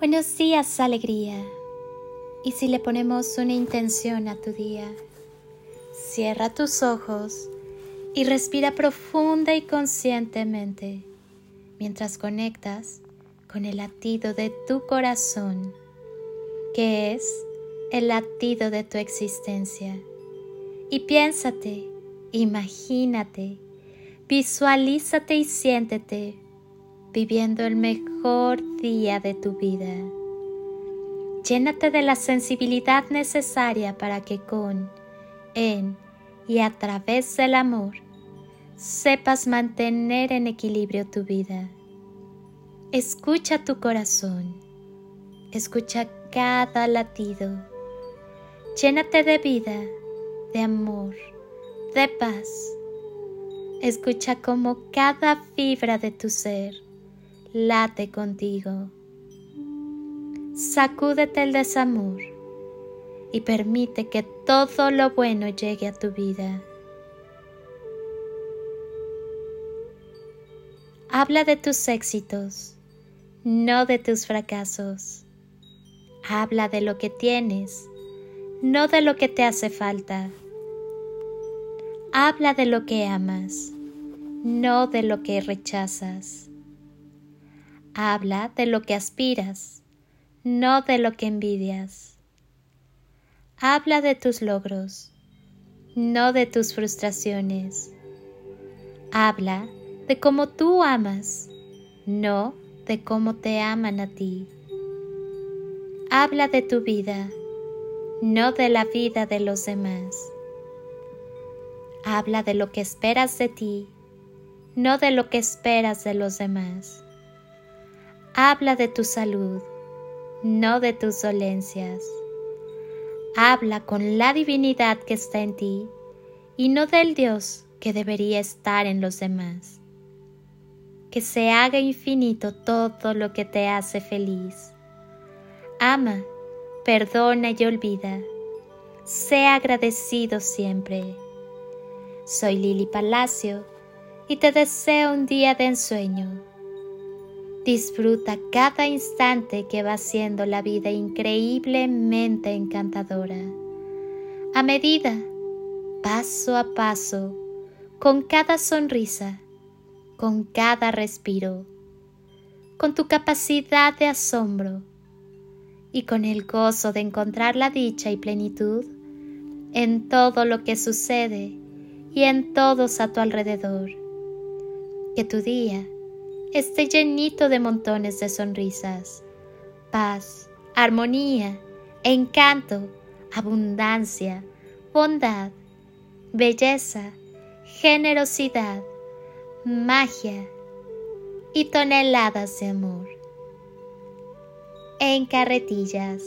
Buenos días, alegría. Y si le ponemos una intención a tu día, cierra tus ojos y respira profunda y conscientemente mientras conectas con el latido de tu corazón, que es el latido de tu existencia. Y piénsate, imagínate, visualízate y siéntete viviendo el mejor día de tu vida. Llénate de la sensibilidad necesaria para que con, en y a través del amor sepas mantener en equilibrio tu vida. Escucha tu corazón, escucha cada latido. Llénate de vida, de amor, de paz. Escucha como cada fibra de tu ser late contigo. Sacúdete el desamor y permite que todo lo bueno llegue a tu vida. Habla de tus éxitos, no de tus fracasos. Habla de lo que tienes, no de lo que te hace falta. Habla de lo que amas, no de lo que rechazas. Habla de lo que aspiras, no de lo que envidias. Habla de tus logros, no de tus frustraciones. Habla de cómo tú amas, no de cómo te aman a ti. Habla de tu vida, no de la vida de los demás. Habla de lo que esperas de ti, no de lo que esperas de los demás. Habla de tu salud, no de tus dolencias. Habla con la divinidad que está en ti y no del Dios que debería estar en los demás. Que se haga infinito todo lo que te hace feliz. Ama, perdona y olvida. Sea agradecido siempre. Soy Lili Palacio y te deseo un día de ensueño Disfruta cada instante que va siendo la vida increíblemente encantadora. A medida, paso a paso, con cada sonrisa, con cada respiro, con tu capacidad de asombro y con el gozo de encontrar la dicha y plenitud en todo lo que sucede y en todos a tu alrededor. Que tu día esté llenito de montones de sonrisas, paz, armonía, encanto, abundancia, bondad, belleza, generosidad, magia y toneladas de amor. En carretillas.